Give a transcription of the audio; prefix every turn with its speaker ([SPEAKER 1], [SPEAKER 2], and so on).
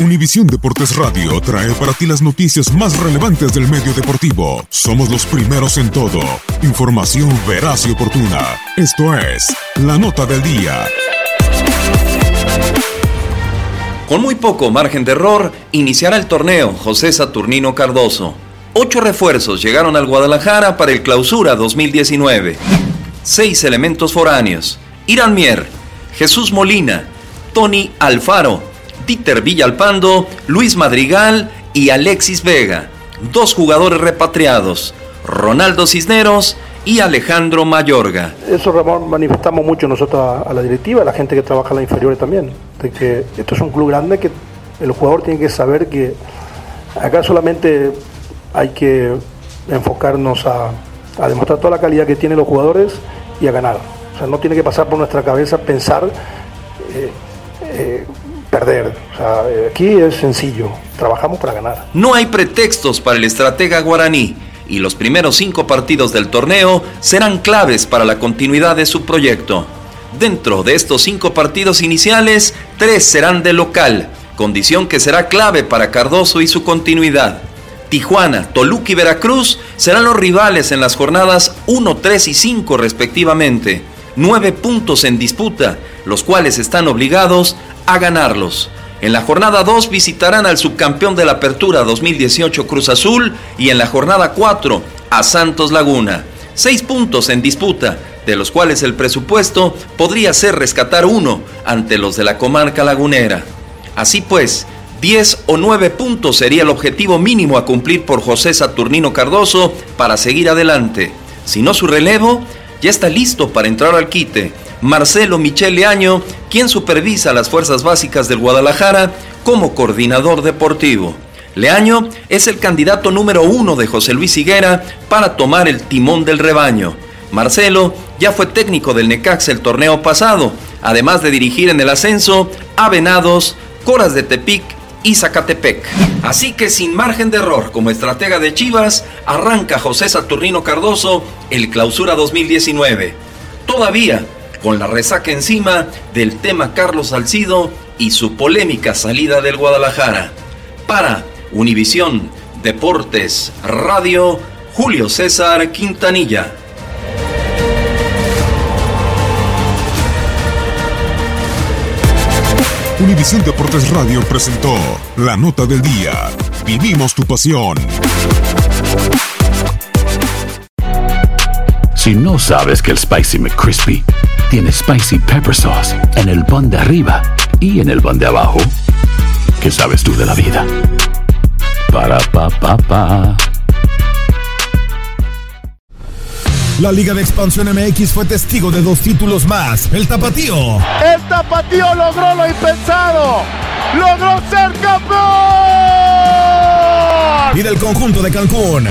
[SPEAKER 1] Univisión Deportes Radio trae para ti las noticias más relevantes del medio deportivo. Somos los primeros en todo. Información veraz y oportuna. Esto es La Nota del Día.
[SPEAKER 2] Con muy poco margen de error, iniciará el torneo José Saturnino Cardoso. Ocho refuerzos llegaron al Guadalajara para el Clausura 2019. Seis elementos foráneos. Irán Mier, Jesús Molina, Tony Alfaro, Dieter Villalpando, Luis Madrigal y Alexis Vega. Dos jugadores repatriados, Ronaldo Cisneros y Alejandro Mayorga.
[SPEAKER 3] Eso, Ramón, manifestamos mucho nosotros a, la directiva, a la gente que trabaja en la inferiores también, de que esto es un club grande que el jugador tiene que saber que acá solamente hay que enfocarnos a, a demostrar toda la calidad que tienen los jugadores y a ganar. O sea, no tiene que pasar por nuestra cabeza pensar eh, aquí es sencillo, trabajamos para ganar.
[SPEAKER 2] No hay pretextos para el estratega guaraní y los primeros cinco partidos del torneo serán claves para la continuidad de su proyecto. Dentro de estos cinco partidos iniciales, tres serán de local, condición que será clave para Cardoso y su continuidad. Tijuana, Toluca y Veracruz serán los rivales en las jornadas 1, 3 y 5 respectivamente. Nueve puntos en disputa, los cuales están obligados a ganarlos. En la jornada 2 visitarán al subcampeón de la Apertura 2018 Cruz Azul y en la jornada 4 a Santos Laguna. Seis puntos en disputa, de los cuales el presupuesto podría ser rescatar uno ante los de la comarca lagunera. Así pues, 10 o 9 puntos sería el objetivo mínimo a cumplir por José Saturnino Cardoso para seguir adelante. Si no su relevo, ya está listo para entrar al quite. Marcelo Michele Año, quien supervisa las fuerzas básicas del Guadalajara como coordinador deportivo. Leaño es el candidato número uno de José Luis Higuera para tomar el timón del rebaño. Marcelo ya fue técnico del Necaxa el torneo pasado, además de dirigir en el ascenso a Venados, Coras de Tepic y Zacatepec. Así que sin margen de error como estratega de Chivas, arranca José Saturnino Cardoso el Clausura 2019. Todavía con la resaca encima del tema Carlos Salcido y su polémica salida del Guadalajara. Para Univisión Deportes Radio, Julio César Quintanilla.
[SPEAKER 1] Univisión Deportes Radio presentó La Nota del Día. Vivimos tu pasión.
[SPEAKER 4] Si no sabes que el Spicy McCrispy tiene Spicy Pepper Sauce en el pan de arriba y en el pan de abajo, ¿qué sabes tú de la vida? Para, pa, pa, pa.
[SPEAKER 5] La Liga de Expansión MX fue testigo de dos títulos más. El Tapatío.
[SPEAKER 6] El Tapatío logró lo impensado. Logró ser campeón. Y del conjunto de Cancún.